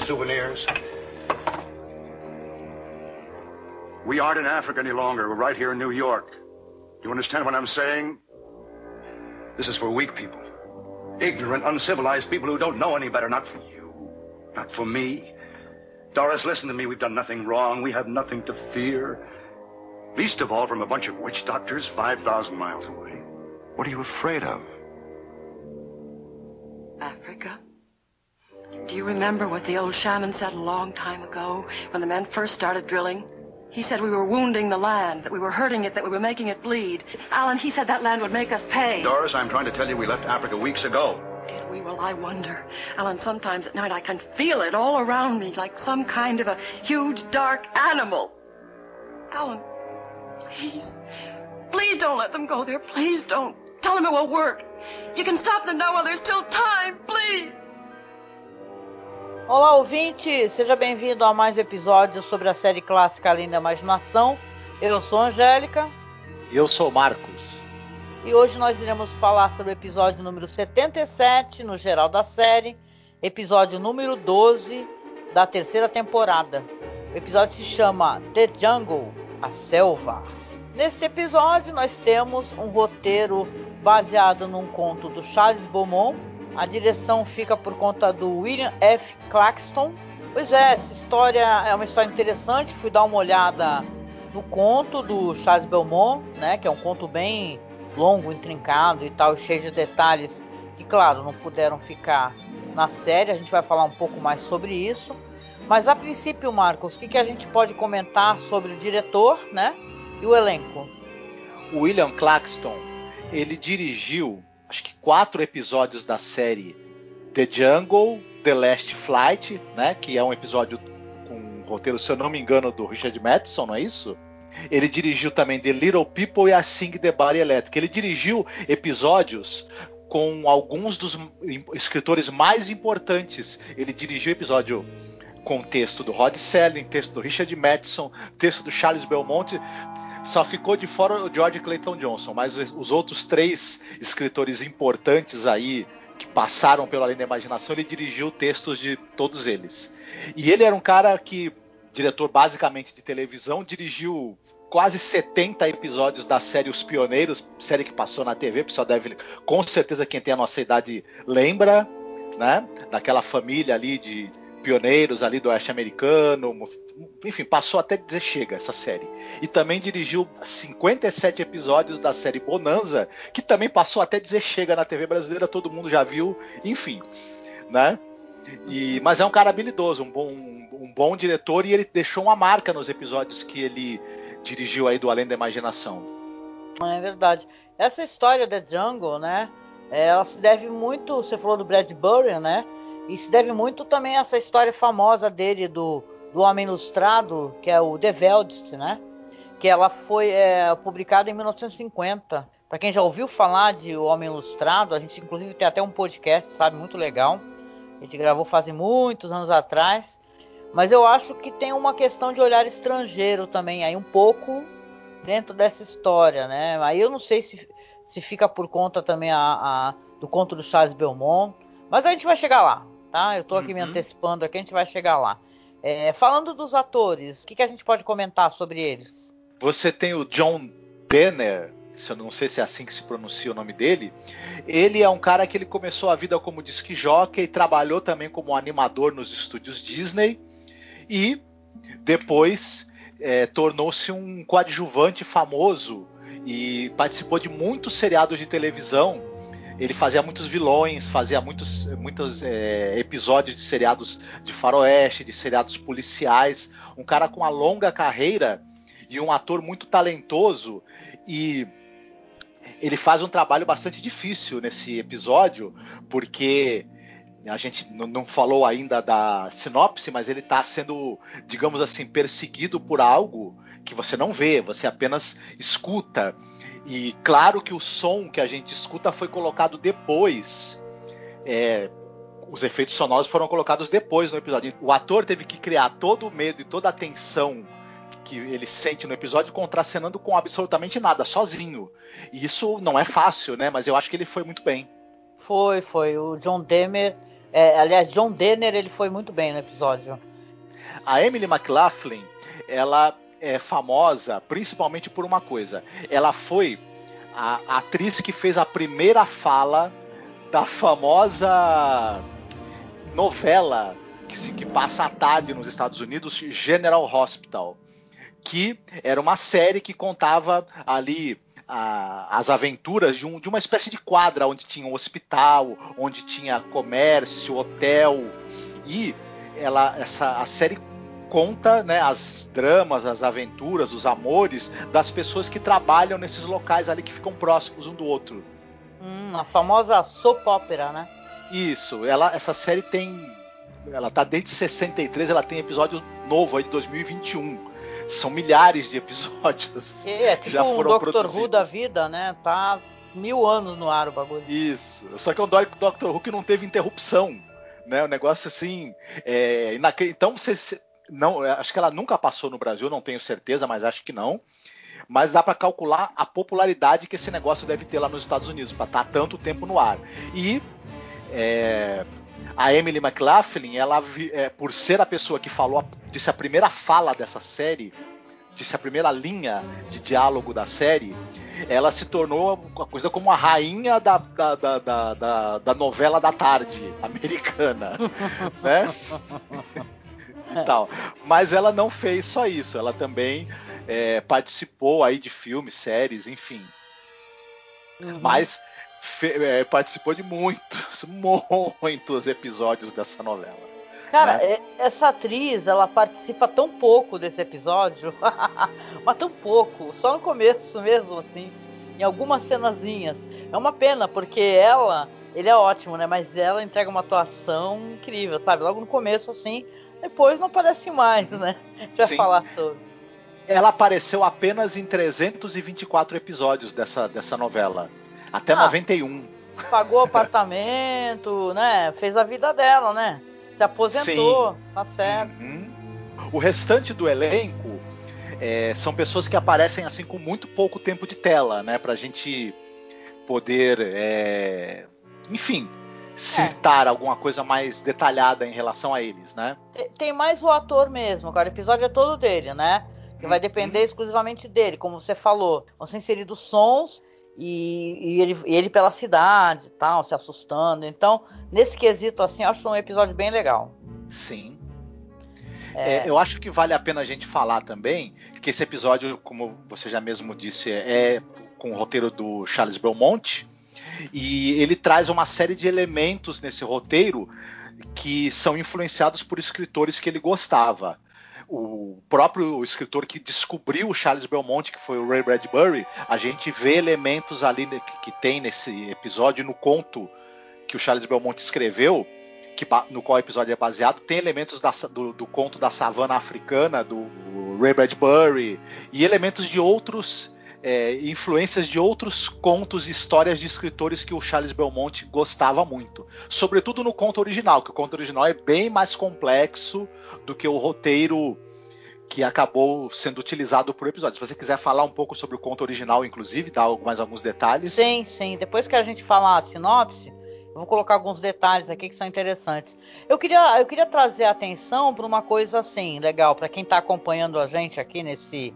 Souvenirs? We aren't in Africa any longer. We're right here in New York. You understand what I'm saying? This is for weak people. Ignorant, uncivilized people who don't know any better. Not for you. Not for me. Doris, listen to me. We've done nothing wrong. We have nothing to fear. Least of all from a bunch of witch doctors 5,000 miles away. What are you afraid of? Do you remember what the old shaman said a long time ago when the men first started drilling? He said we were wounding the land, that we were hurting it, that we were making it bleed. Alan, he said that land would make us pay. Doris, I'm trying to tell you we left Africa weeks ago. Did we? Well, I wonder. Alan, sometimes at night I can feel it all around me like some kind of a huge dark animal. Alan, please. Please don't let them go there. Please don't. Tell them it will work. You can stop them now while there's still time. Please. Olá, ouvinte! Seja bem-vindo a mais um episódio sobre a série clássica Além da Imaginação. Eu sou Angélica. E eu sou Marcos. E hoje nós iremos falar sobre o episódio número 77, no geral da série, episódio número 12 da terceira temporada. O episódio se chama The Jungle A Selva. Nesse episódio, nós temos um roteiro baseado num conto do Charles Beaumont a direção fica por conta do William F. Claxton. Pois é, essa história é uma história interessante. Fui dar uma olhada no conto do Charles Belmont, né, que é um conto bem longo, intrincado e tal, cheio de detalhes que, claro, não puderam ficar na série. A gente vai falar um pouco mais sobre isso. Mas a princípio, Marcos, o que, que a gente pode comentar sobre o diretor, né, e o elenco? William Claxton, ele dirigiu acho que quatro episódios da série The Jungle, The Last Flight, né? Que é um episódio com um roteiro, se eu não me engano, do Richard Madison, não é isso? Ele dirigiu também The Little People e a Sing the Body Electric. Ele dirigiu episódios com alguns dos escritores mais importantes. Ele dirigiu episódio com texto do Rod Selling, texto do Richard Madison, texto do Charles Belmonte. Só ficou de fora o George Clayton Johnson, mas os outros três escritores importantes aí que passaram pelo Além da Imaginação, ele dirigiu textos de todos eles. E ele era um cara que, diretor basicamente de televisão, dirigiu quase 70 episódios da série Os Pioneiros, série que passou na TV, o pessoal deve, com certeza quem tem a nossa idade lembra, né? Daquela família ali de pioneiros ali do oeste americano, enfim, passou até dizer chega essa série. E também dirigiu 57 episódios da série Bonanza, que também passou até dizer chega na TV brasileira, todo mundo já viu, enfim, né? E, mas é um cara habilidoso, um bom, um bom diretor e ele deixou uma marca nos episódios que ele dirigiu aí do Além da Imaginação. É verdade. Essa história da Jungle, né? Ela se deve muito, você falou do Bradbury, né? E se deve muito também a essa história famosa dele do do Homem Ilustrado, que é o The Veldst, né? Que ela foi é, publicada em 1950. Para quem já ouviu falar de O Homem Ilustrado, a gente inclusive tem até um podcast, sabe, muito legal. A gente gravou faz muitos anos atrás. Mas eu acho que tem uma questão de olhar estrangeiro também aí um pouco dentro dessa história, né? Aí eu não sei se, se fica por conta também a, a do conto do Charles Belmont, mas a gente vai chegar lá, tá? Eu tô aqui uhum. me antecipando aqui, a gente vai chegar lá. É, falando dos atores, o que, que, a gente pode comentar sobre eles? Você tem o John Denner, se eu não sei se é assim que se pronuncia o nome dele. Ele é um cara que ele começou a vida como disc jockey, trabalhou também como animador nos estúdios Disney e depois é, tornou-se um coadjuvante famoso e participou de muitos seriados de televisão ele fazia muitos vilões, fazia muitos, muitos é, episódios de seriados de faroeste, de seriados policiais. Um cara com uma longa carreira e um ator muito talentoso. E ele faz um trabalho bastante difícil nesse episódio, porque a gente não falou ainda da sinopse, mas ele está sendo, digamos assim, perseguido por algo que você não vê, você apenas escuta. E claro que o som que a gente escuta foi colocado depois. É, os efeitos sonoros foram colocados depois no episódio. O ator teve que criar todo o medo e toda a tensão que ele sente no episódio contracenando com absolutamente nada, sozinho. E isso não é fácil, né? Mas eu acho que ele foi muito bem. Foi, foi. O John Demer, é, aliás, John Denner, ele foi muito bem no episódio. A Emily McLaughlin, ela é famosa principalmente por uma coisa. Ela foi a, atriz que fez a primeira fala da famosa novela que, se, que passa à tarde nos Estados Unidos, General Hospital, que era uma série que contava ali a, as aventuras de, um, de, uma espécie de quadra onde tinha um hospital, onde tinha comércio, hotel e ela essa a série conta né, as dramas, as aventuras, os amores das pessoas que trabalham nesses locais ali que ficam próximos um do outro. Hum, a famosa soap opera, né? Isso, ela, essa série tem. Ela tá desde 63, ela tem episódio novo aí de 2021. São milhares de episódios. É, tipo já foram um Doctor Who da vida, né? Tá mil anos no ar o bagulho. Isso. Só que é um Doctor Who que não teve interrupção. Né, o negócio assim. É, então você, não, acho que ela nunca passou no Brasil, não tenho certeza, mas acho que não. Mas dá para calcular a popularidade que esse negócio deve ter lá nos Estados Unidos para estar tá tanto tempo no ar. E é, a Emily McLaughlin, ela é, por ser a pessoa que falou, disse a primeira fala dessa série, disse a primeira linha de diálogo da série, ela se tornou uma coisa como a rainha da, da, da, da, da novela da tarde americana, né? tal. Mas ela não fez só isso, ela também é, participou aí de filmes, séries, enfim. Uhum. Mas é, participou de muitos, muitos episódios dessa novela. Cara, né? É, essa atriz, ela participa tão pouco desse episódio, mas tão pouco, só no começo mesmo, assim, em algumas cenazinhas. É uma pena, porque ela, ele é ótimo, né? Mas ela entrega uma atuação incrível, sabe? Logo no começo, assim, depois não aparece mais, né? A gente vai Sim. falar sobre. Ela apareceu apenas em 324 episódios dessa, dessa novela. Até ah, 91. Pagou apartamento, né? Fez a vida dela, né? Se aposentou, Sim. tá certo. Uhum. O restante do elenco é, são pessoas que aparecem assim com muito pouco tempo de tela, né? Pra gente poder. É... Enfim, citar é. alguma coisa mais detalhada em relação a eles, né? Tem mais o ator mesmo, cara. O episódio é todo dele, né? Que vai uhum. depender exclusivamente dele, como você falou. Vão ser inseridos sons e, e, ele, e ele pela cidade e tal, se assustando. Então, nesse quesito, assim, acho um episódio bem legal. Sim. É... É, eu acho que vale a pena a gente falar também que esse episódio, como você já mesmo disse, é, é com o roteiro do Charles Belmonte e ele traz uma série de elementos nesse roteiro que são influenciados por escritores que ele gostava. O próprio escritor que descobriu o Charles Belmonte, que foi o Ray Bradbury, a gente vê elementos ali que, tem nesse episódio, no conto que o Charles Belmonte escreveu, que, no qual o episódio é baseado, tem elementos da, do, do, conto da savana africana, do Ray Bradbury, e elementos de outros é, influências de outros contos e histórias de escritores que o Charles Belmonte gostava muito. Sobretudo no conto original, que o conto original é bem mais complexo do que o roteiro que acabou sendo utilizado por episódio. Se você quiser falar um pouco sobre o conto original, inclusive, dar mais alguns detalhes. Sim, sim. Depois que a gente falar a sinopse, eu vou colocar alguns detalhes aqui que são interessantes. Eu queria, eu queria trazer atenção para uma coisa assim, legal, para quem está acompanhando a gente aqui nesse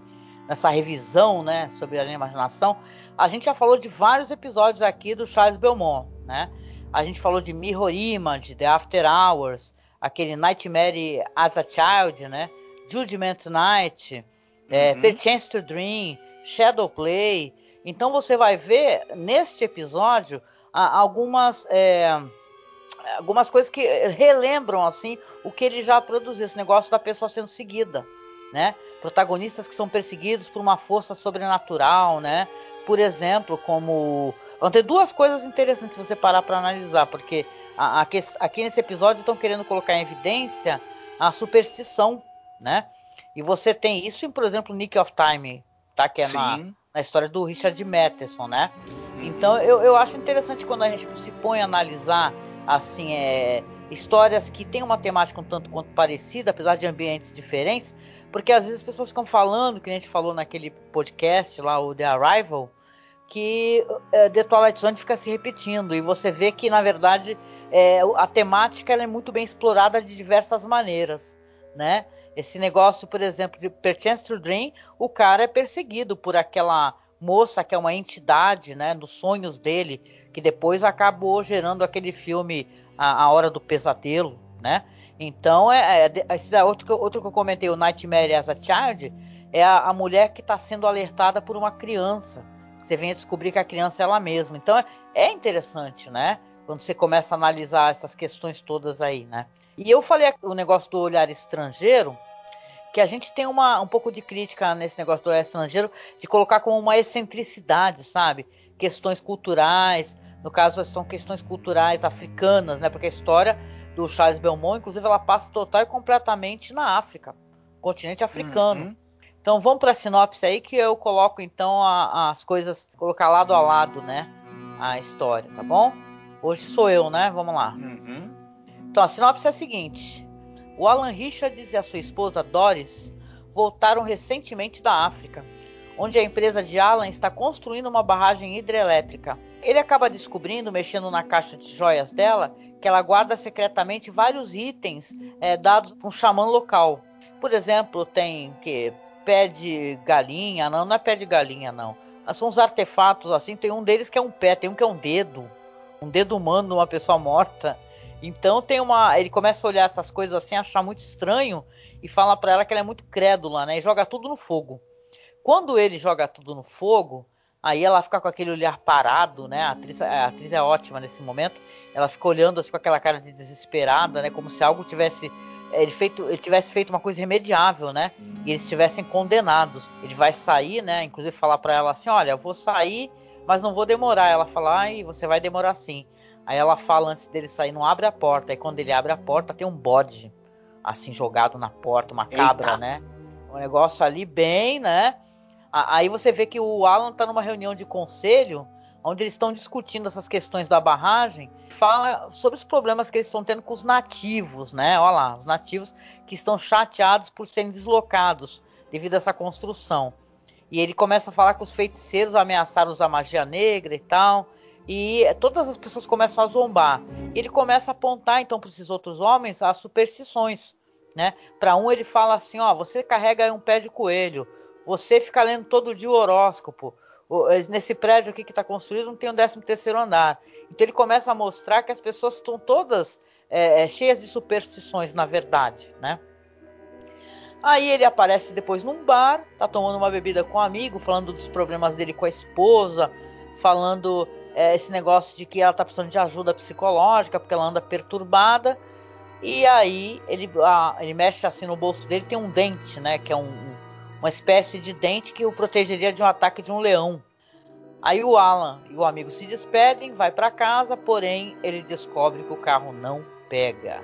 nessa revisão, né, sobre a imaginação, a gente já falou de vários episódios aqui do Charles Belmont, né? A gente falou de Mirror Image, The After Hours, aquele Nightmare as a Child, né? Judgment Night, é, uhum. Perchance to Dream, Shadow Play. Então você vai ver neste episódio algumas é, algumas coisas que relembram assim o que ele já produziu, esse negócio da pessoa sendo seguida, né? Protagonistas que são perseguidos por uma força sobrenatural, né? por exemplo, como. Vão ter duas coisas interessantes se você parar para analisar, porque a, a, aqui nesse episódio estão querendo colocar em evidência a superstição, né? E você tem isso em, por exemplo, Nick of Time, tá? Que é na, na, história do Richard Matheson, né? Então eu, eu acho interessante quando a gente se põe a analisar assim, é, histórias que têm uma temática um tanto quanto parecida, apesar de ambientes diferentes, porque às vezes as pessoas ficam falando, que a gente falou naquele podcast lá, o The Arrival, que é, The Twilight Zone fica se repetindo, e você vê que, na verdade, é, a temática é muito bem explorada de diversas maneiras, né? Esse negócio, por exemplo, de Perchance to Dream, o cara é perseguido por aquela moça que é uma entidade, né, nos sonhos dele, que depois acabou gerando aquele filme A, a Hora do Pesadelo, né? Então, é, é, esse é outro, outro que eu comentei, o Nightmare as a Child, é a, a mulher que está sendo alertada por uma criança. Você vem descobrir que a criança é ela mesma. Então, é, é interessante, né? Quando você começa a analisar essas questões todas aí, né? E eu falei o negócio do olhar estrangeiro, que a gente tem uma, um pouco de crítica nesse negócio do olhar estrangeiro, de colocar como uma excentricidade, sabe? Questões culturais, no caso são questões culturais africanas, né? Porque a história do Charles Belmont, inclusive, ela passa total e completamente na África, continente africano. Uhum. Então vamos para a sinopse aí que eu coloco então a, as coisas, colocar lado a lado, né? A história, tá bom? Hoje sou eu, né? Vamos lá. Uhum. Então, a sinopse é a seguinte: o Alan Richards e a sua esposa Doris voltaram recentemente da África, onde a empresa de Alan está construindo uma barragem hidrelétrica. Ele acaba descobrindo, mexendo na caixa de joias dela, que ela guarda secretamente vários itens é, dados por um xamã local. Por exemplo, tem que pé de galinha, não, não é pé de galinha, não. São uns artefatos assim, tem um deles que é um pé, tem um que é um dedo, um dedo humano de uma pessoa morta. Então tem uma. Ele começa a olhar essas coisas assim, achar muito estranho e fala para ela que ela é muito crédula, né? E joga tudo no fogo. Quando ele joga tudo no fogo, aí ela fica com aquele olhar parado, né? A atriz, a atriz é ótima nesse momento. Ela fica olhando assim com aquela cara de desesperada, né? Como se algo tivesse ele, feito, ele tivesse feito uma coisa irremediável, né? E eles estivessem condenados. Ele vai sair, né? Inclusive falar para ela assim, olha, eu vou sair, mas não vou demorar. Ela fala, ai, você vai demorar sim. Aí ela fala antes dele sair, não abre a porta. Aí quando ele abre a porta, tem um bode assim jogado na porta, uma cabra, Eita. né? Um negócio ali bem, né? Aí você vê que o Alan tá numa reunião de conselho, onde eles estão discutindo essas questões da barragem, fala sobre os problemas que eles estão tendo com os nativos, né? Olha lá, os nativos que estão chateados por serem deslocados devido a essa construção. E ele começa a falar que os feiticeiros ameaçaram usar magia negra e tal. E todas as pessoas começam a zombar. Ele começa a apontar então para esses outros homens as superstições, né? Para um ele fala assim, ó, você carrega um pé de coelho, você fica lendo todo dia o horóscopo. Nesse prédio aqui que está construído não tem um 13 terceiro andar. Então ele começa a mostrar que as pessoas estão todas é, é, cheias de superstições, na verdade, né? Aí ele aparece depois num bar, tá tomando uma bebida com um amigo, falando dos problemas dele com a esposa, falando é, esse negócio de que ela tá precisando de ajuda psicológica porque ela anda perturbada. E aí ele, ele mexe assim no bolso dele, tem um dente, né? Que é um, uma espécie de dente que o protegeria de um ataque de um leão. Aí o Alan e o amigo se despedem, vai para casa, porém ele descobre que o carro não pega.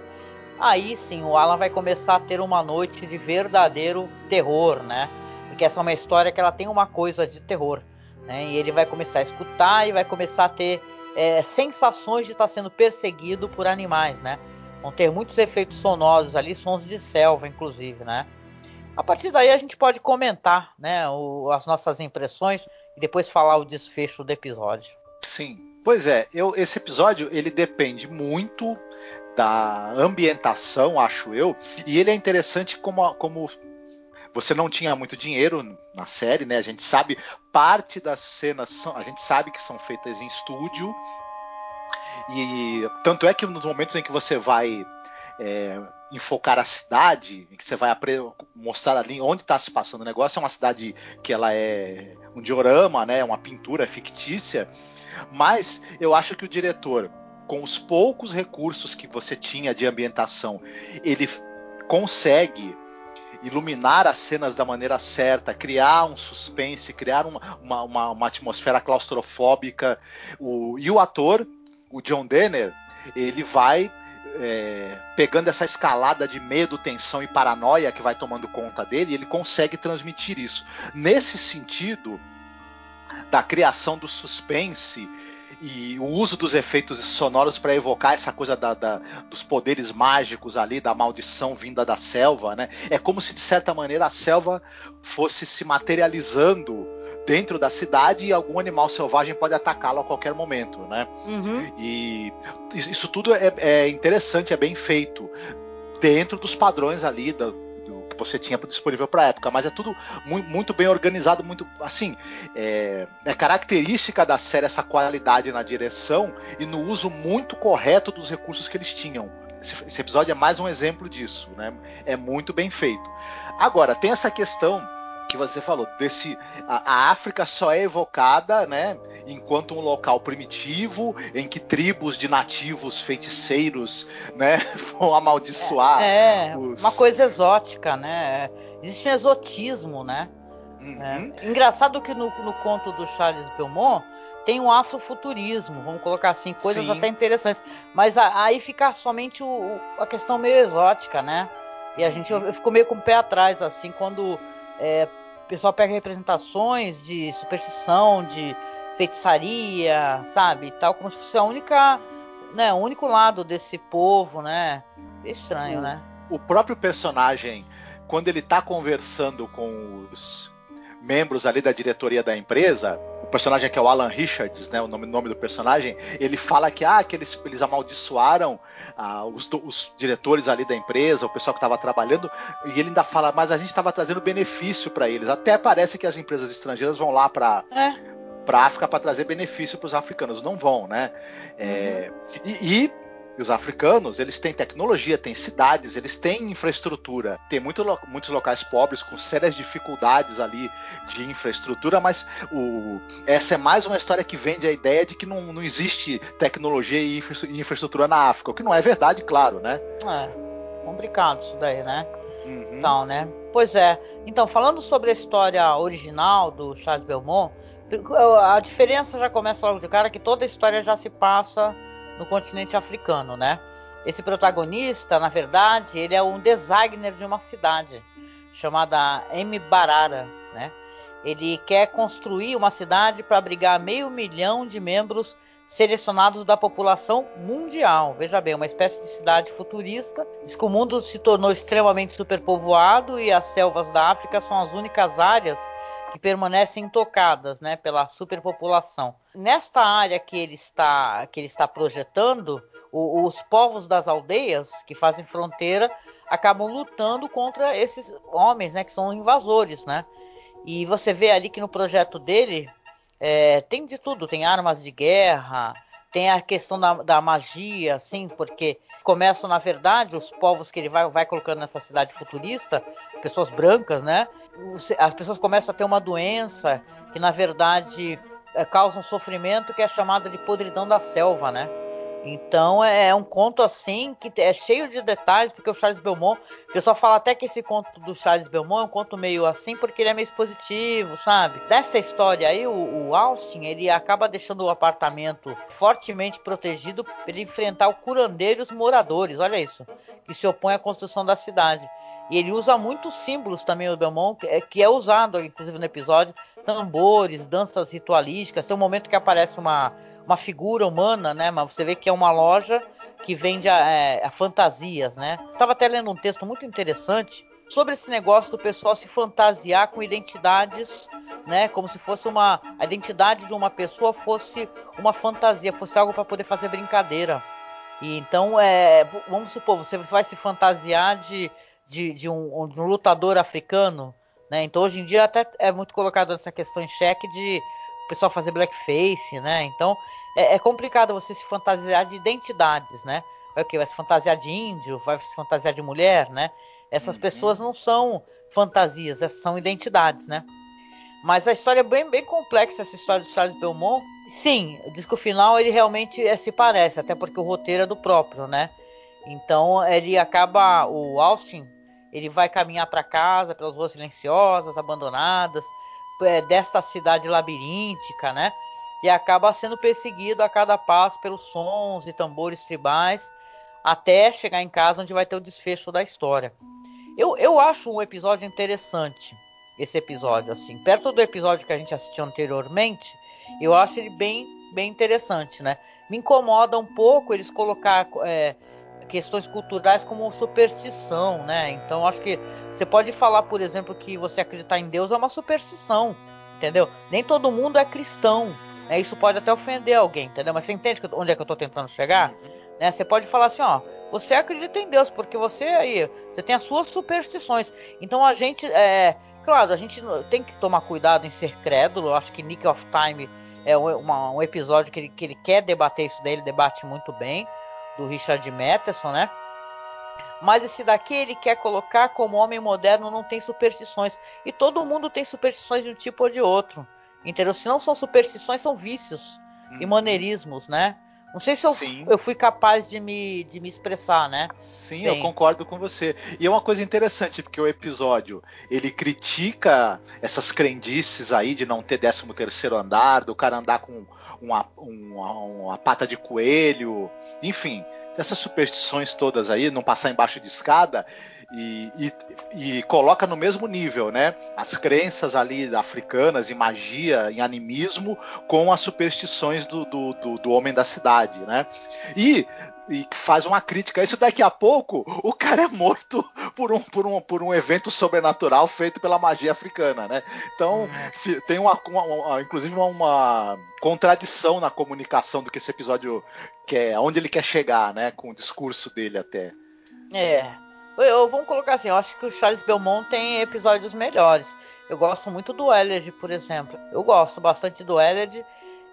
Aí sim, o Alan vai começar a ter uma noite de verdadeiro terror, né? Porque essa é uma história que ela tem uma coisa de terror. Né? E ele vai começar a escutar e vai começar a ter é, sensações de estar sendo perseguido por animais, né? Vão ter muitos efeitos sonoros ali, sons de selva, inclusive, né? A partir daí a gente pode comentar, né, o, as nossas impressões e depois falar o desfecho do episódio. Sim, pois é. Eu, esse episódio ele depende muito da ambientação, acho eu, e ele é interessante como, como você não tinha muito dinheiro na série, né? A gente sabe parte das cenas são, a gente sabe que são feitas em estúdio e tanto é que nos momentos em que você vai é, enfocar a cidade, em que você vai mostrar ali onde está se passando o negócio, é uma cidade que ela é um diorama, né? Uma pintura fictícia, mas eu acho que o diretor com os poucos recursos que você tinha de ambientação, ele consegue iluminar as cenas da maneira certa, criar um suspense, criar uma, uma, uma, uma atmosfera claustrofóbica. O, e o ator, o John Denner, ele vai é, pegando essa escalada de medo, tensão e paranoia que vai tomando conta dele, ele consegue transmitir isso. Nesse sentido, da criação do suspense e o uso dos efeitos sonoros para evocar essa coisa da, da, dos poderes mágicos ali, da maldição vinda da selva, né? É como se de certa maneira a selva fosse se materializando dentro da cidade e algum animal selvagem pode atacá-lo a qualquer momento, né? Uhum. E isso tudo é, é interessante, é bem feito dentro dos padrões ali da, você tinha disponível para a época, mas é tudo muito, muito, bem organizado, muito assim, é, é, característica da série essa qualidade na direção e no uso muito correto dos recursos que eles tinham. Esse, esse episódio é mais um exemplo disso, né? É muito bem feito. Agora tem essa questão que você falou, desse a, a, África só é evocada, né, enquanto um local primitivo em que tribos de nativos feiticeiros, né, vão amaldiçoar. É, é os... uma coisa exótica, né? Existe um exotismo, né? Uhum. É. Engraçado que no, no conto do Charles Belmont tem um afrofuturismo, vamos colocar assim, coisas Sim. até interessantes. Mas a, aí fica somente o, a questão meio exótica, né? E a gente eu, ficou meio com o pé atrás, assim, quando é, pessoal pega representações de superstição, de feitiçaria, sabe? Tal, como se fosse a única, né, o único lado desse povo, né? Estranho, o, né? O próprio personagem, quando ele tá conversando com os membros ali da diretoria da empresa, personagem que é o Alan Richards, né, o nome, nome do personagem, ele fala que, ah, que eles, eles amaldiçoaram ah, os, os, diretores ali da empresa, o pessoal que estava trabalhando, e ele ainda fala, mas a gente estava trazendo benefício para eles. Até parece que as empresas estrangeiras vão lá para é para África para trazer benefício para os africanos. Não vão, né? É, uhum. e, e, e os africanos, eles têm tecnologia, têm cidades, eles têm infraestrutura. Tem muito, muitos locais pobres com sérias dificuldades ali de infraestrutura, mas o, essa é mais uma história que vende a ideia de que não, não existe tecnologia e infraestrutura na África, o que não é verdade, claro, né? É, complicado isso daí, né? Uhum. Então, né? Pois é. Então, falando sobre a história original do Charles Belmont, a diferença já começa logo de cara que toda a história já se passa no continente africano, né? Esse protagonista, na verdade, ele é um designer de uma cidade chamada Mbarara, né? Ele quer construir uma cidade para abrigar meio milhão de membros selecionados da população mundial. Veja bem, uma espécie de cidade futurista. Diz que o mundo se tornou extremamente superpovoado e as selvas da África são as únicas áreas que permanecem intocadas né, pela superpopulação. Nesta área que ele está, que ele está projetando, o, os povos das aldeias que fazem fronteira acabam lutando contra esses homens né, que são invasores. Né? E você vê ali que no projeto dele é, tem de tudo, tem armas de guerra, tem a questão da, da magia, assim, porque começam, na verdade, os povos que ele vai, vai colocando nessa cidade futurista, pessoas brancas, né? As pessoas começam a ter uma doença que na verdade é, causa um sofrimento que é chamada de podridão da selva, né? Então é, é um conto assim que é cheio de detalhes, porque o Charles Belmont, o pessoal fala até que esse conto do Charles Belmont é um conto meio assim, porque ele é meio expositivo, sabe? Dessa história aí, o, o Austin, ele acaba deixando o apartamento fortemente protegido para ele enfrentar o curandeiro e os moradores, olha isso, que se opõe à construção da cidade. E ele usa muitos símbolos também, o Belmont, que é, que é usado, inclusive no episódio, tambores, danças ritualísticas. Tem um momento que aparece uma, uma figura humana, né? Mas você vê que é uma loja que vende a, é, a fantasias, né? Estava até lendo um texto muito interessante sobre esse negócio do pessoal se fantasiar com identidades, né? Como se fosse uma a identidade de uma pessoa fosse uma fantasia, fosse algo para poder fazer brincadeira. E então é, vamos supor, você vai se fantasiar de de, de, um, de um lutador africano, né? Então hoje em dia até é muito colocado essa questão em xeque de o pessoal fazer blackface, né? Então é, é, complicado você se fantasiar de identidades, né? Vai o que? Vai se fantasiar de índio, vai se fantasiar de mulher, né? Essas uhum. pessoas não são fantasias, essas são identidades, né? Mas a história é bem, bem complexa, essa história do Charles Belmont. Sim, diz que o final ele realmente é, se parece, até porque o roteiro é do próprio, né? Então ele acaba, o Austin, Ele vai caminhar para casa pelas ruas silenciosas, abandonadas, é, desta cidade labiríntica, né? E acaba sendo perseguido a cada passo pelos sons e tambores tribais, até chegar em casa onde vai ter o desfecho da história. Eu, eu acho um episódio interessante, esse episódio, assim. Perto do episódio que a gente assistiu anteriormente, eu acho ele bem, bem interessante, né? Me incomoda um pouco eles colocar é, questões culturais como superstição, né? Então acho que você pode falar, por exemplo, que você acreditar em Deus é uma superstição, entendeu? Nem todo mundo é cristão, né? Isso pode até ofender alguém, entendeu? Mas você entende onde é que eu estou tentando chegar? Né? Você pode falar assim, ó, você acredita em Deus porque você aí, você tem as suas superstições. Então a gente, é, claro, a gente tem que tomar cuidado em ser crédulo. Eu acho que Nick of Time é uma, um episódio que ele, que ele quer debater isso daí, ele debate muito bem do Richard Matheson, né? Mas esse daqui ele quer colocar como homem moderno não tem superstições. E todo mundo tem superstições de um tipo ou de outro. Entendeu? Se não são superstições, são vícios hum. e uhum. maneirismos, né? Não sei se eu, eu fui capaz de me, de me expressar, né? Sim, Bem. eu concordo com você. E é uma coisa interessante, porque o episódio ele critica essas crendices aí de não ter 13 terceiro andar, do cara andar com uma, uma, uma pata de coelho, enfim, essas superstições todas aí, não passar embaixo de escada e, e, e, coloca no mesmo nível, né? As crenças ali africanas em magia, em animismo, com as superstições do, do, do, do homem da cidade, né? E e faz uma crítica isso. Daqui a pouco, o cara é morto por um, por um, por um evento sobrenatural feito pela magia africana, né? Então, é. tem uma, uma, uma inclusive uma, uma, contradição na comunicação do que esse episódio quer, onde ele quer chegar, né? Com o discurso dele até. É. Eu, vamos colocar assim, eu acho que o Charles Belmont tem episódios melhores. Eu gosto muito do Elliot, por exemplo. Eu gosto bastante do Elliot.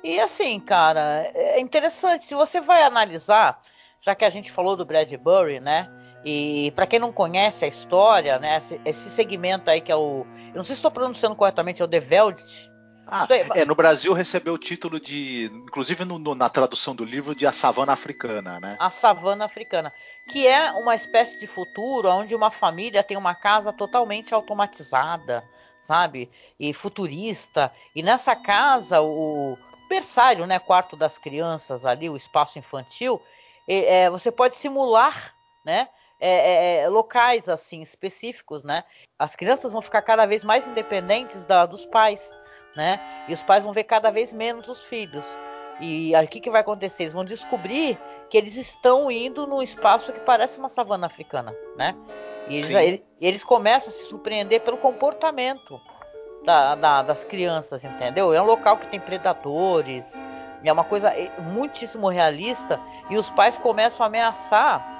E assim, cara, é interessante. Se você vai analisar, já que a gente falou do Bradbury, né? E para quem não conhece a história, né? Esse, segmento aí que é o. Eu não sei se estou pronunciando corretamente, é o The Veldt. Ah, é, no Brasil recebeu o título de, inclusive no, no, na tradução do livro, de A Savana Africana, né? A Savana Africana que é uma espécie de futuro onde uma família tem uma casa totalmente automatizada, sabe? E futurista. E nessa casa, o berçário, né, quarto das crianças ali, o espaço infantil, é, você pode simular, né? É, é, é, locais assim específicos, né? As crianças vão ficar cada vez mais independentes da, dos pais, né? E os pais vão ver cada vez menos os filhos. E aí o que, que vai acontecer? Eles vão descobrir que eles estão indo num espaço que parece uma savana africana, né? E eles, eles, eles começam a se surpreender pelo comportamento da, da, das crianças, entendeu? É um local que tem predadores, é uma coisa é, muitíssimo realista, e os pais começam a ameaçar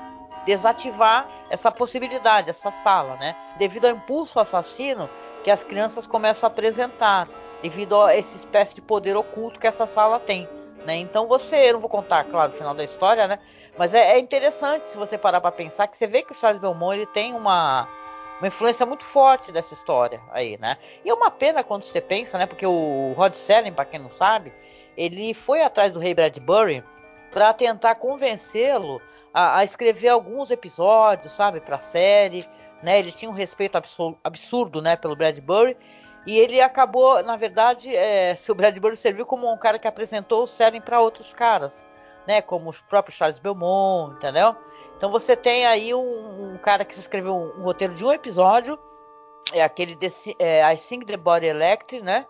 desativar essa possibilidade, essa sala, né? Devido ao impulso assassino que as crianças começam a apresentar, devido a essa espécie de poder oculto que essa sala tem. Né? Então você, eu não vou contar, claro, o final da história, né? Mas é, é interessante se você parar para pensar que você vê que o Charles Belmont ele tem uma, uma influência muito forte dessa história aí, né? E é uma pena quando você pensa, né? Porque o Rod Serling, para quem não sabe, ele foi atrás do Ray Bradbury para tentar convencê-lo a, a, escrever alguns episódios, sabe, para a série, né? Ele tinha um respeito absurdo, absurdo, né, pelo Bradbury e ele acabou, na verdade, é, o Bradbury serviu como um cara que apresentou o Seren para outros caras, né? Como os próprios Charles Belmont, entendeu? Então você tem aí um, um cara que escreveu um, um, roteiro de um episódio, é aquele desse, é, I Sing the Body Electric, né?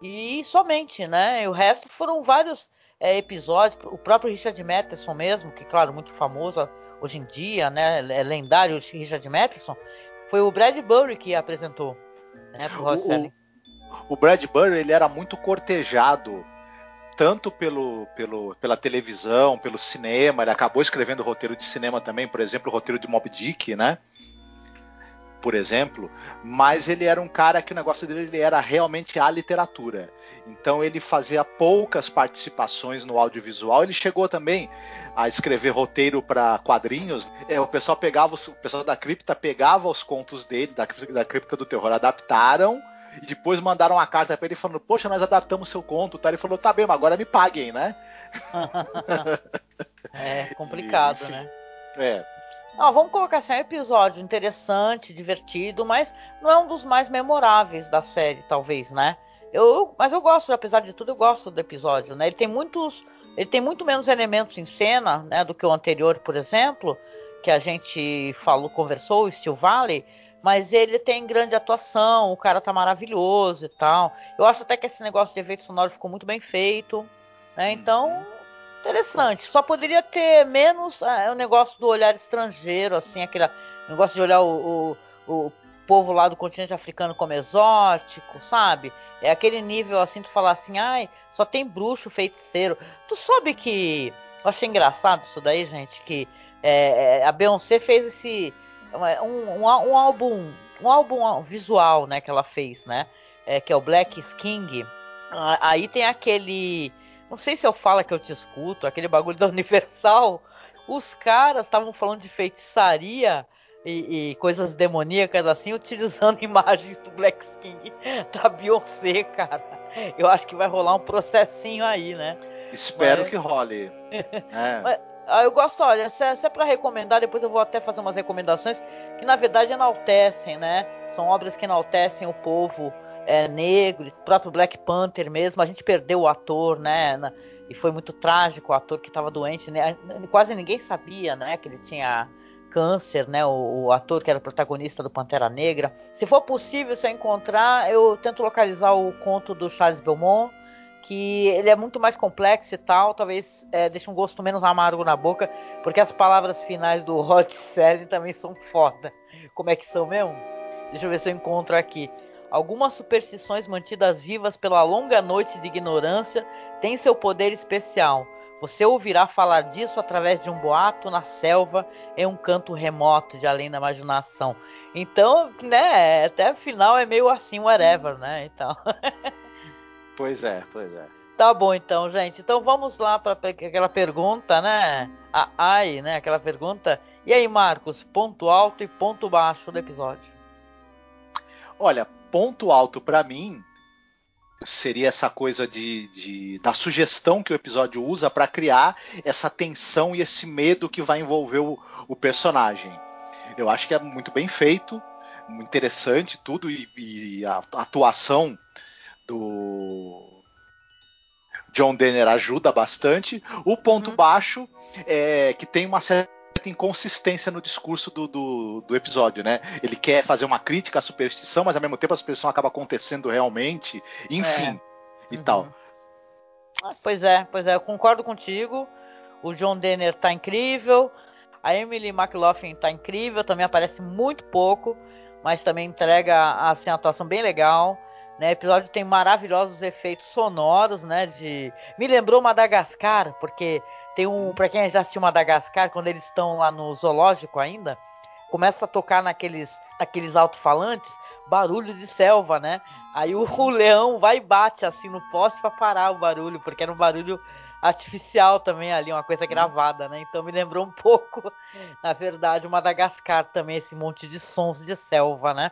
E somente, né? E o resto foram vários é, episódios. O próprio Richard Matheson mesmo, que claro, muito famoso hoje em dia, né? É lendário Richard Matheson, foi o Bradbury que apresentou. Né, o, o Bradbury ele era muito cortejado tanto pelo, pelo, pela televisão, pelo cinema, ele acabou escrevendo roteiro de cinema também, por exemplo, o roteiro de Mob Dick, né? Por exemplo, mas ele era um cara que o negócio dele ele era realmente a literatura. Então ele fazia poucas participações no audiovisual. Ele chegou também a escrever roteiro para quadrinhos. É, o pessoal pegava, o pessoal da cripta pegava os contos dele, da, da cripta do terror, adaptaram e depois mandaram uma carta para ele falando: Poxa, nós adaptamos seu conto. Tá? Ele falou: Tá bem, mas agora me paguem, né? é complicado, e, enfim, né? É. Ah, vamos colocar assim, é um episódio interessante, divertido, mas não é um dos mais memoráveis da série, talvez, né? Eu, mas eu gosto, apesar de tudo, eu gosto do episódio, né? Ele tem muitos, ele tem muito menos elementos em cena, né, do que o anterior, por exemplo, que a gente falou, conversou, o Steel Valley, mas ele tem grande atuação, o cara tá maravilhoso e tal. Eu acho até que esse negócio de efeito sonoro ficou muito bem feito, né? Então, interessante. Só poderia ter menos é, o negócio do olhar estrangeiro, assim, aquele negócio de olhar o, o, o povo lá do continente africano como exótico, sabe? É aquele nível assim, tu falar assim, ai, só tem bruxo, feiticeiro. Tu sabe que. Eu achei engraçado isso daí, gente, que é, é a Beyoncé fez esse. Um, um, um, álbum. Um álbum visual, né, que ela fez, né? É, que é o Black King. Aí tem aquele. Não sei se eu falo que eu te escuto, aquele bagulho da Universal. Os caras estavam falando de feitiçaria e, e, coisas demoníacas assim, utilizando imagens do Black King da Beyoncé, cara. Eu acho que vai rolar um processinho aí, né? Espero Mas... que role. É. Mas, ah, eu gosto, olha, se é, se é para recomendar, depois eu vou até fazer umas recomendações que na verdade enaltecem, né? São obras que enaltecem o povo é, negro, próprio Black Panther mesmo. A gente perdeu o ator, né? E foi muito trágico o ator que estava doente, né? Quase ninguém sabia, né? Que ele tinha câncer, né? O, o, ator que era protagonista do Pantera Negra. Se for possível, se eu encontrar, eu tento localizar o conto do Charles Belmont, que ele é muito mais complexo e tal, talvez é, deixe um gosto menos amargo na boca, porque as palavras finais do Rod Serling também são foda. Como é que são mesmo? Deixa eu ver se eu encontro aqui. Algumas superstições mantidas vivas pela longa noite de ignorância têm seu poder especial você ouvirá falar disso através de um boato na selva em um canto remoto de além da imaginação. Então, né, até o final é meio assim, whatever, né? Então. pois é, pois é. Tá bom então, gente. Então vamos lá para aquela pergunta, né? A ai, né? Aquela pergunta. E aí, Marcos, ponto alto e ponto baixo do episódio? Olha, ponto alto para mim seria essa coisa de, de, da sugestão que o episódio usa para criar essa tensão e esse medo que vai envolver o, o, personagem. Eu acho que é muito bem feito, interessante tudo e, e a atuação do John Denner ajuda bastante. O ponto uhum. baixo é que tem uma certa inconsistência no discurso do, do, do, episódio, né? Ele quer fazer uma crítica à superstição, mas ao mesmo tempo a superstição acaba acontecendo realmente, enfim, é. e uhum. tal. Ah, pois é, pois é, eu concordo contigo. O John Denner tá incrível, a Emily McLaughlin tá incrível, também aparece muito pouco, mas também entrega assim, uma atuação bem legal. Né, o episódio tem maravilhosos efeitos sonoros, né? De me lembrou Madagascar, porque tem um, para quem já assistiu Madagascar, quando eles estão lá no zoológico ainda, começa a tocar naqueles, naqueles alto-falantes, barulho de selva, né? Aí o, o, leão vai e bate assim no poste para parar o barulho, porque era um barulho artificial também ali, uma coisa gravada, né? Então me lembrou um pouco, na verdade, o Madagascar também, esse monte de sons de selva, né?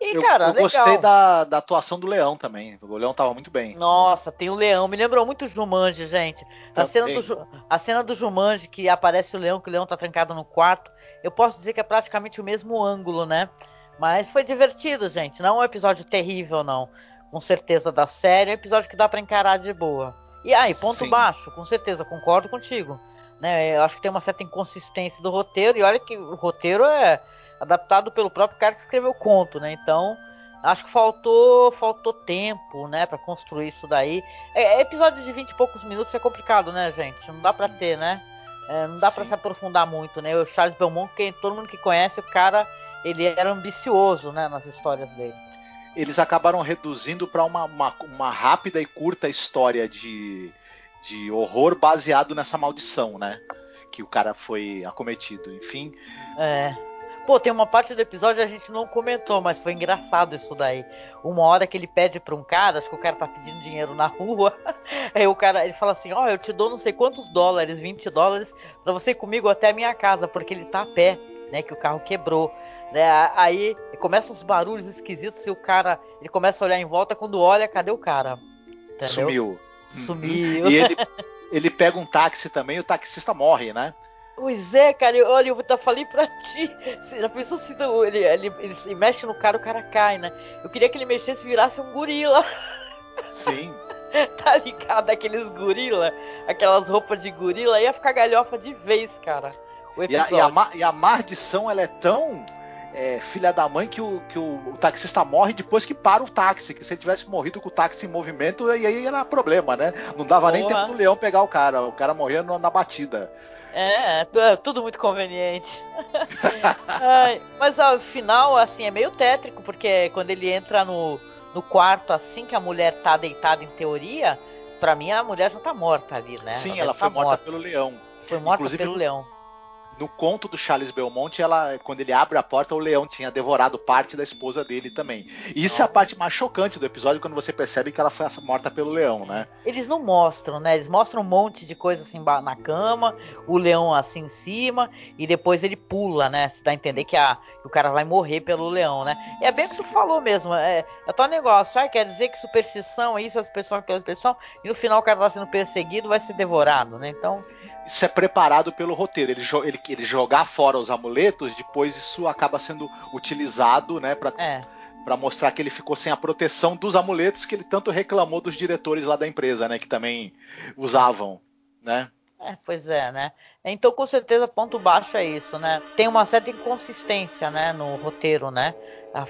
E, eu, cara, eu legal. gostei da, da atuação do Leão também. O Leão tava muito bem. Nossa, tem o Leão. Me lembrou muito o Jumanji, gente. A cena, do, a cena do Jumanji que aparece o Leão, que o Leão tá trancado no quarto. Eu posso dizer que é praticamente o mesmo ângulo, né? Mas foi divertido, gente. Não é um episódio terrível, não. Com certeza da série. É um episódio que dá para encarar de boa. E aí, ponto Sim. baixo, com certeza, concordo contigo. Né? Eu acho que tem uma certa inconsistência do roteiro. E olha que o roteiro é adaptado pelo próprio cara que escreveu o conto, né? Então, acho que faltou faltou tempo, né, para construir isso daí. É, é, episódio de 20 e poucos minutos é complicado, né, gente? Não dá para ter, né? É, não dá para se aprofundar muito, né? O Charles Belmont, que todo mundo que conhece, o cara, ele era ambicioso, né, nas histórias dele. Eles acabaram reduzindo para uma, uma, uma rápida e curta história de, de horror baseado nessa maldição, né? Que o cara foi acometido. Enfim. É. Pô, tem uma parte do episódio a gente não comentou, mas foi engraçado isso daí. Uma hora que ele pede pra um cara, acho que o cara tá pedindo dinheiro na rua, aí o cara ele fala assim: Ó, oh, eu te dou não sei quantos dólares, 20 dólares, pra você ir comigo até a minha casa, porque ele tá a pé, né? Que o carro quebrou. Né? Aí começam uns barulhos esquisitos e o cara ele começa a olhar em volta. Quando olha, cadê o cara? Entendeu? Sumiu. Sumiu. E ele, ele pega um táxi também, o taxista morre, né? Pois é, cara, eu, olha, eu já falei pra ti. Já pensou se ele, ele, ele, ele mexe no cara, o cara cai, né? Eu queria que ele mexesse e virasse um gorila. Sim. tá ligado? Aqueles gorila, aquelas roupas de gorila, ia ficar galhofa de vez, cara. E a, e, a, e a maldição, ela é tão é, filha da mãe que, o, que o, o, taxista morre depois que para o táxi. Que se ele tivesse morrido com o táxi em movimento, e aí era problema, né? Não dava Porra. nem tempo do leão pegar o cara. O cara morria na batida. É, é tudo muito conveniente. Ai, mas ao final, assim, é meio tétrico, porque quando ele entra no, no quarto, assim que a mulher tá deitada em teoria, para mim a mulher já tá morta ali, né? Sim, ela, ela foi tá morta, morta pelo leão. Foi morta Inclusive, pelo leão no conto do Charles Belmonte, ela, quando ele abre a porta, o leão tinha devorado parte da esposa dele também. E isso é a parte mais chocante do episódio, quando você percebe que ela foi morta pelo leão, né? Eles não mostram, né? Eles mostram um monte de coisa assim na cama, o leão assim em cima, e depois ele pula, né? Se dá a entender que, a, que o cara vai morrer pelo leão, né? E é bem o que tu falou mesmo, é, é tal negócio, ah, quer dizer que superstição é isso, as pessoas aquela superstição, e no final o cara tá sendo perseguido, vai ser devorado, né? Então isso é preparado pelo roteiro. Ele, ele, ele jogar fora os amuletos, depois isso acaba sendo utilizado, né, para é. para mostrar que ele ficou sem a proteção dos amuletos que ele tanto reclamou dos diretores lá da empresa, né, que também usavam, né? É, pois é, né? Então, com certeza, ponto baixo é isso, né? Tem uma certa inconsistência, né, no roteiro, né?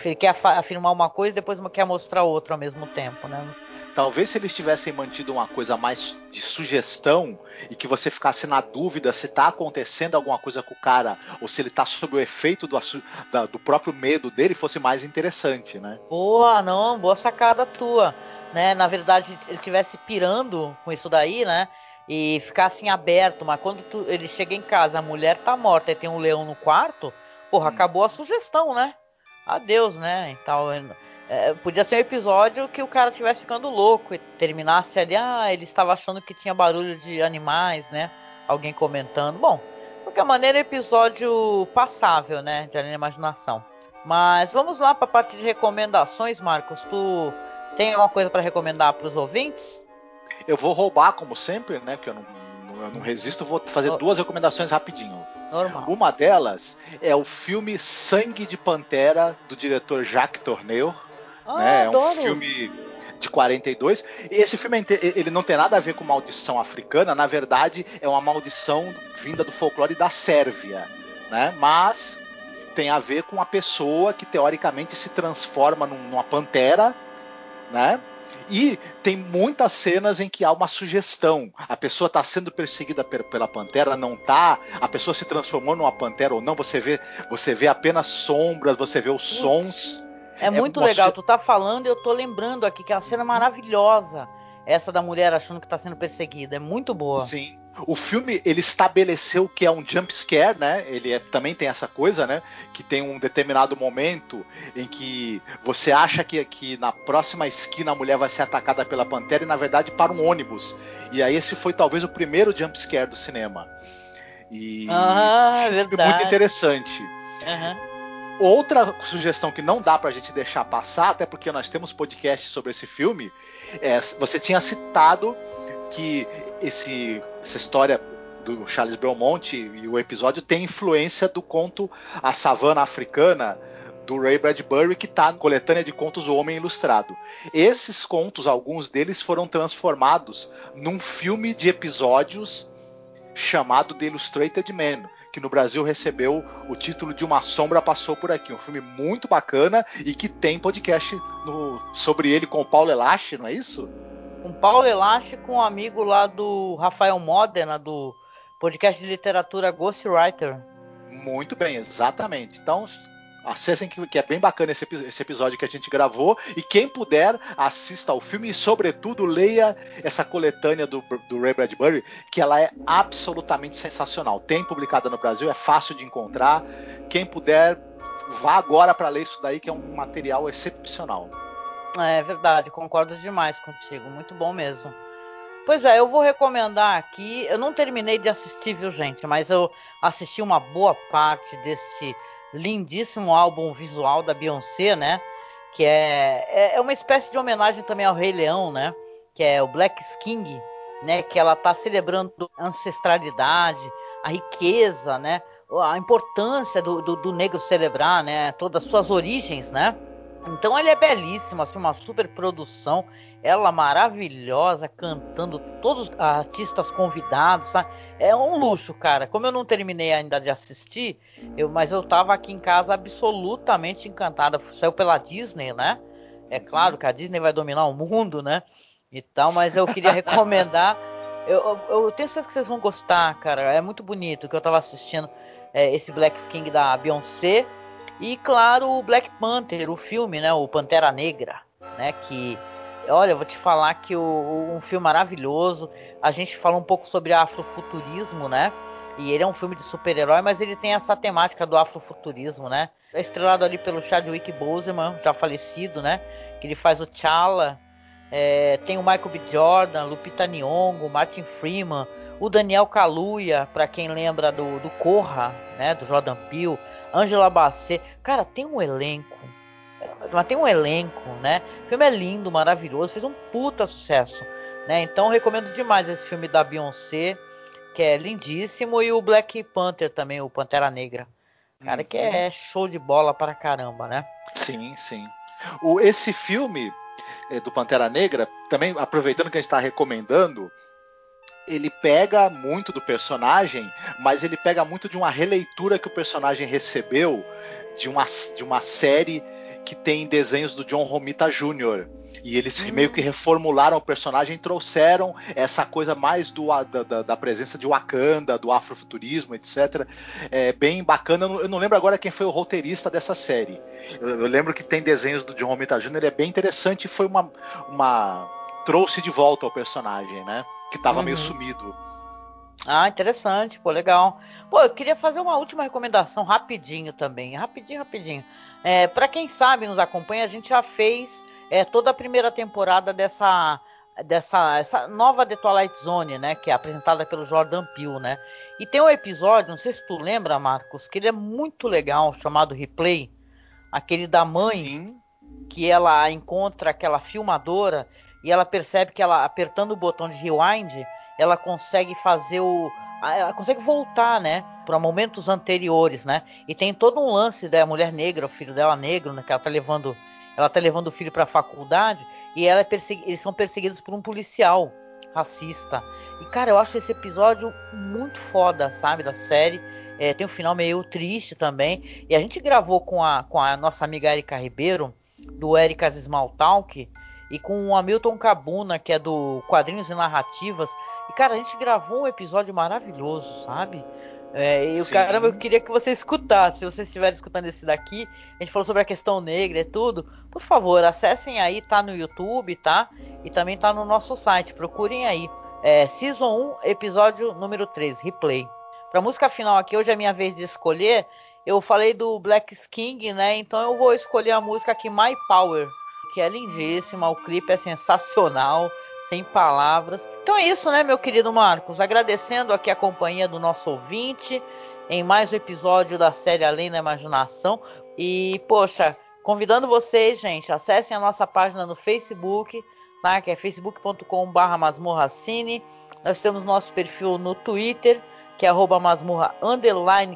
Ele quer afirmar uma coisa e depois quer mostrar outra ao mesmo tempo, né? Talvez se eles tivessem mantido uma coisa mais de sugestão e que você ficasse na dúvida se está acontecendo alguma coisa com o cara ou se ele está sob o efeito do, da, do próprio medo dele, fosse mais interessante, né? Boa, não, boa sacada tua. Né? Na verdade, ele estivesse pirando com isso daí, né? E ficasse em aberto, mas quando tu, ele chega em casa, a mulher tá morta e tem um leão no quarto, porra, hum. acabou a sugestão, né? Adeus, né? E tal. É, podia ser um episódio que o cara estivesse ficando louco e terminasse ali, ah, ele estava achando que tinha barulho de animais, né? Alguém comentando. Bom, de qualquer maneira, episódio passável, né? De além da imaginação. Mas vamos lá para a parte de recomendações, Marcos. Tu tem alguma coisa para recomendar para os ouvintes? Eu vou roubar, como sempre, né? Porque eu não, eu não resisto. Vou fazer duas recomendações rapidinho. Normal. Uma delas é o filme Sangue de Pantera, do diretor Jacques Tourneur ah, né? É um filme de 42. Esse filme ele não tem nada a ver com maldição africana, na verdade é uma maldição vinda do folclore da Sérvia, né? Mas tem a ver com uma pessoa que teoricamente se transforma numa pantera, né? E tem muitas cenas em que há uma sugestão. A pessoa está sendo perseguida pela pantera, não tá. A pessoa se transformou numa pantera ou não. Você vê, você vê apenas sombras, você vê os sons. É, é muito legal, tu tá falando e eu tô lembrando aqui que é uma cena maravilhosa. Essa da mulher achando que tá sendo perseguida. É muito boa. Sim. O filme, ele estabeleceu que é um jump scare, né? Ele é, também tem essa coisa, né? Que tem um determinado momento em que você acha que, que na próxima esquina a mulher vai ser atacada pela pantera e na verdade para um ônibus. E aí esse foi talvez o primeiro jump scare do cinema. E ah, é verdade. muito interessante. Uhum. Outra sugestão que não dá pra gente deixar passar, até porque nós temos podcast sobre esse filme, é, você tinha citado que esse, essa história do Charles Belmonte e o episódio tem influência do conto A Savana Africana, do Ray Bradbury, que está na coletânea de contos O Homem Ilustrado. Esses contos, alguns deles foram transformados num filme de episódios chamado The Illustrated Man, que no Brasil recebeu o título de Uma Sombra Passou por Aqui. Um filme muito bacana e que tem podcast no, sobre ele com o Paulo Elache, não é isso? Com o Paulo Elache com um amigo lá do Rafael Modena, do podcast de literatura Ghostwriter. Muito bem, exatamente. Então, acessem que, que é bem bacana esse, esse, episódio que a gente gravou. E quem puder, assista ao filme e, sobretudo, leia essa coletânea do, do Ray Bradbury, que ela é absolutamente sensacional. Tem publicada no Brasil, é fácil de encontrar. Quem puder, vá agora para ler isso daí, que é um material excepcional. É verdade, concordo demais contigo. Muito bom mesmo. Pois é, eu vou recomendar aqui. Eu não terminei de assistir, viu, gente? Mas eu assisti uma boa parte deste lindíssimo álbum visual da Beyoncé, né? Que é, é, é uma espécie de homenagem também ao Rei Leão, né? Que é o Black King, né? Que ela tá celebrando ancestralidade, a riqueza, né? A importância do, do, do negro celebrar, né? Todas as suas origens, né? Então ele é belíssimo, assim, uma super produção. Ela maravilhosa, cantando, todos os artistas convidados, tá? É um luxo, cara. Como eu não terminei ainda de assistir, eu, mas eu tava aqui em casa absolutamente encantada. Saiu pela Disney, né? É claro que a Disney vai dominar o mundo, né? E tal, mas eu queria recomendar. Eu, eu, eu, tenho certeza que vocês vão gostar, cara. É muito bonito que eu tava assistindo é, esse Black King da Beyoncé. E claro, o Black Panther, o filme, né? O Pantera Negra, né? Que, olha, vou te falar que o, um filme maravilhoso. A gente fala um pouco sobre afrofuturismo, né? E ele é um filme de super-herói, mas ele tem essa temática do afrofuturismo, né? É estrelado ali pelo Chadwick Boseman, já falecido, né? Que ele faz o T'Challa. É, tem o Michael B. Jordan, Lupita Nyong'o, Martin Freeman, o Daniel Kaluuya, para quem lembra do, do Corra, né? Do Jordan Peele, Angela Bassett. Cara, tem um elenco. Mas tem um elenco, né? O filme é lindo, maravilhoso, fez um puta sucesso, né? Então recomendo demais esse filme da Beyoncé, que é lindíssimo, e o Black Panther também, o Pantera Negra. Cara, que é uhum. show de bola para caramba, né? Sim, sim. O, esse filme é, do Pantera Negra, também aproveitando que a gente está recomendando, ele pega muito do personagem, mas ele pega muito de uma releitura que o personagem recebeu de uma, de uma série que tem desenhos do John Romita Jr. E eles hum. meio que reformularam o personagem e trouxeram essa coisa mais do, da, da presença de Wakanda, do afrofuturismo, etc. É bem bacana. Eu não lembro agora quem foi o roteirista dessa série. Eu, eu lembro que tem desenhos do John Romita Jr., ele é bem interessante e foi uma, uma. trouxe de volta o personagem, né? Que estava uhum. meio sumido. Ah, interessante, pô, legal. Pô, eu queria fazer uma última recomendação rapidinho também, rapidinho, rapidinho. É, para quem sabe, nos acompanha, a gente já fez é, toda a primeira temporada dessa dessa essa nova The Twilight Zone, né, que é apresentada pelo Jordan Peele, né? E tem um episódio, não sei se tu lembra, Marcos, que ele é muito legal, chamado Replay, aquele da mãe Sim. que ela encontra aquela filmadora e ela percebe que ela apertando o botão de rewind, ela consegue fazer o ela consegue voltar, né, para momentos anteriores, né? E tem todo um lance da mulher negra, o filho dela negro, né, que ela tá levando ela tá levando o filho para a faculdade e ela é eles são perseguidos por um policial racista. E cara, eu acho esse episódio muito foda, sabe, da série. É, tem um final meio triste também. E a gente gravou com a, com a nossa amiga Erika Ribeiro, do Erika's Small Talk, e com o Hamilton Cabuna, que é do Quadrinhos e Narrativas. E cara, a gente gravou um episódio maravilhoso, sabe? É, e o caramba, eu queria que você escutasse. Se você estiver escutando esse daqui, a gente falou sobre a questão negra e tudo. Por favor, acessem aí, tá no YouTube, tá? E também tá no nosso site. Procurem aí. É, Season 1, episódio número 3, replay. Pra música final aqui, hoje é minha vez de escolher. Eu falei do Black King, né? Então eu vou escolher a música aqui, My Power, que é lindíssima. O clipe é sensacional sem palavras. Então é isso, né, meu querido Marcos? Agradecendo aqui a companhia do nosso ouvinte em mais um episódio da série Além da Imaginação. E, poxa, convidando vocês, gente, acessem a nossa página no Facebook, tá? que é facebook.com.br masmorracine. Nós temos nosso perfil no Twitter, que é arroba masmorra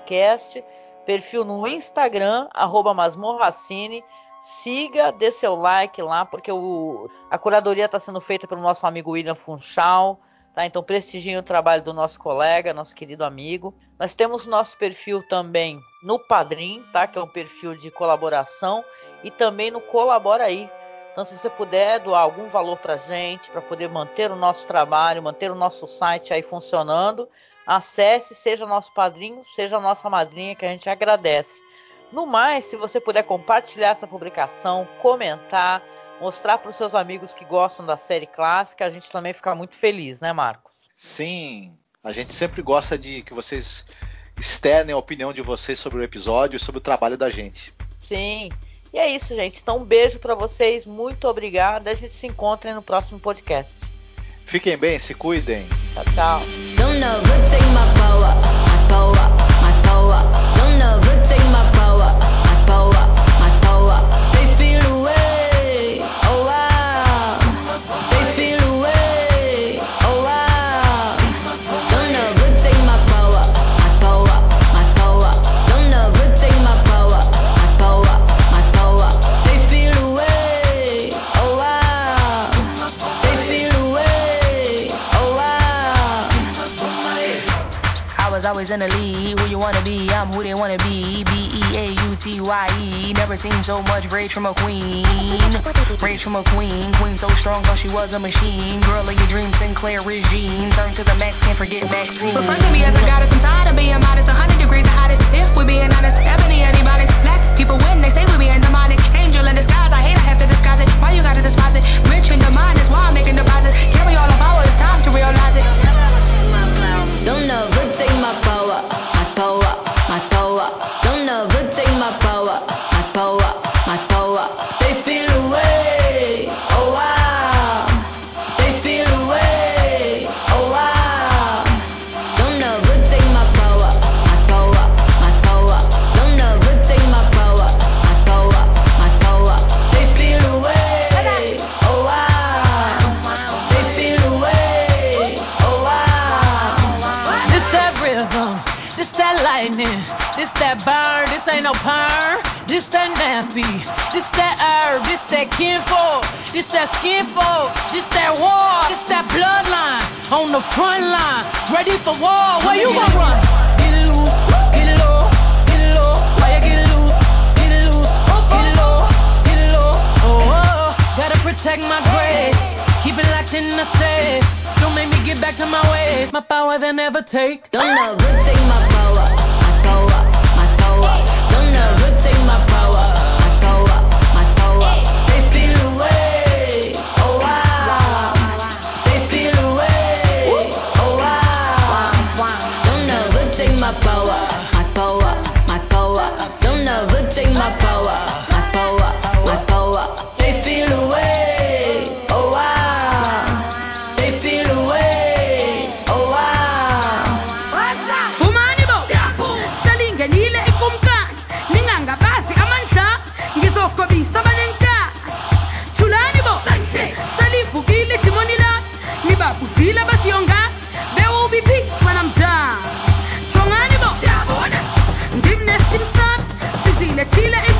cast, perfil no Instagram, arroba masmorracine, Siga, dê seu like lá, porque o, a curadoria está sendo feita pelo nosso amigo William Funchal. Tá? Então prestigiem o trabalho do nosso colega, nosso querido amigo. Nós temos nosso perfil também no Padrim, tá? Que é um perfil de colaboração e também no Colabora aí. Então, se você puder doar algum valor para gente, para poder manter o nosso trabalho, manter o nosso site aí funcionando, acesse, seja nosso padrinho, seja nossa madrinha, que a gente agradece. No mais, se você puder compartilhar essa publicação, comentar, mostrar para os seus amigos que gostam da série clássica, a gente também fica muito feliz, né, Marcos? Sim, a gente sempre gosta de que vocês externem a opinião de vocês sobre o episódio e sobre o trabalho da gente. Sim. E é isso, gente. Então, um beijo para vocês. Muito obrigada. A gente se encontra no próximo podcast. Fiquem bem, se cuidem. Tchau, tchau. Who you wanna be? I'm who they wanna be. B E A U T Y E. Never seen so much rage from a queen. Rage from a queen. Queen so strong, thought she was a machine. Girl of your dreams, Sinclair regime. Turn to the max, can't forget Maxine. Refer to me as a goddess. I'm tired of being modest. 100 degrees the hottest. If we being honest, ebony antibiotics. Black people win, they say we being demonic. Angel in disguise, I hate I have to disguise it. Why you gotta despise it? Rich in the mind is why I'm making deposits. Carry all the power, it's time to realize it. Don't ever take my power, my power, my power. Don't ever take my power, that burn, this ain't no perm, this that nappy, this that herb, this that kinfolk, this that skinfolk, this that war, this that bloodline on the front line, ready for war. Where you gonna run? Get loose, get low, get low. Why you get loose, get loose, get low, get low. Oh, oh, oh, gotta protect my grace, keep it locked in the safe. Don't make me get back to my ways. My power they never take. Don't ever take my power, take my power, There will be peace when I'm done. Chongani bo, Ndimnes Dimsab, Sizile Tila